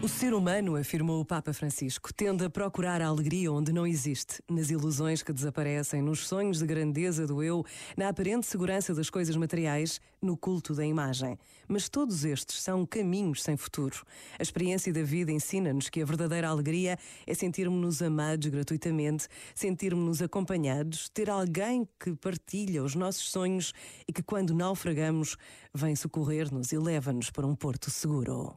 O ser humano, afirmou o Papa Francisco, tende a procurar a alegria onde não existe, nas ilusões que desaparecem, nos sonhos de grandeza do eu, na aparente segurança das coisas materiais, no culto da imagem. Mas todos estes são caminhos sem futuro. A experiência da vida ensina-nos que a verdadeira alegria é sentirmos-nos amados gratuitamente, sentirmos-nos acompanhados, ter alguém que partilha os nossos sonhos e que, quando naufragamos, vem socorrer-nos e leva-nos para um porto seguro.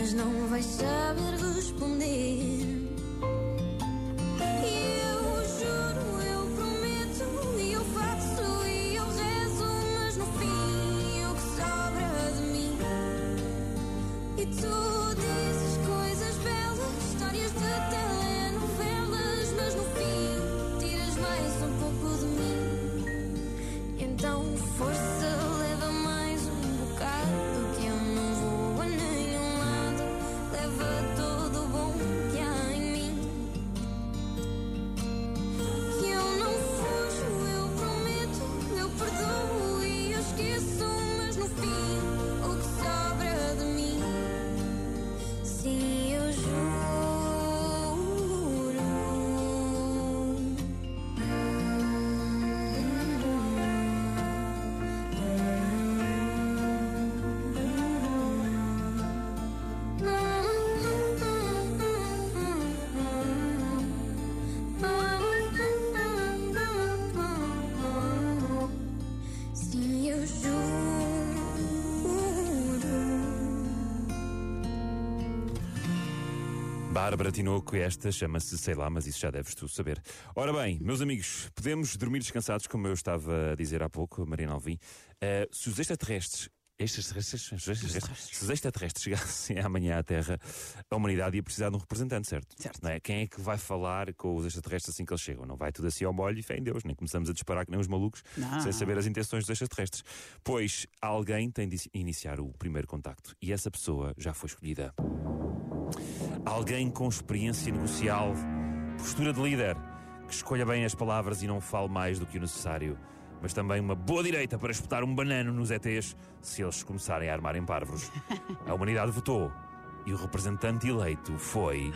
mas não vais saber responder. Bárbara Tinoco, esta chama-se, sei lá, mas isso já deves tu saber. Ora bem, meus amigos, podemos dormir descansados, como eu estava a dizer há pouco, Mariana Alvim. Eh, se os extraterrestres. Extraterrestres, se os extraterrestres chegassem amanhã à Terra, a humanidade ia precisar de um representante, certo? Certo. Não é? Quem é que vai falar com os extraterrestres assim que eles chegam? Não vai tudo assim ao molho e fé em Deus, nem começamos a disparar que nem os malucos, Não. sem saber as intenções dos extraterrestres. Pois alguém tem de iniciar o primeiro contacto e essa pessoa já foi escolhida. Alguém com experiência negocial, postura de líder, que escolha bem as palavras e não fale mais do que o necessário, mas também uma boa direita para espetar um banano nos ETs se eles começarem a armarem párvuros. A humanidade votou e o representante eleito foi.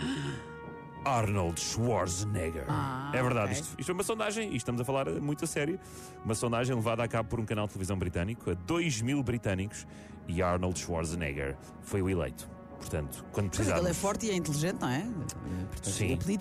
Arnold Schwarzenegger. Ah, é verdade, ok. isto, isto é uma sondagem, e estamos a falar muito a sério. Uma sondagem levada a cabo por um canal de televisão britânico a 2 mil britânicos e Arnold Schwarzenegger foi o eleito. Portanto, quando é, precisarmos... ele é forte e é inteligente, não é? Portanto, Sim. é político.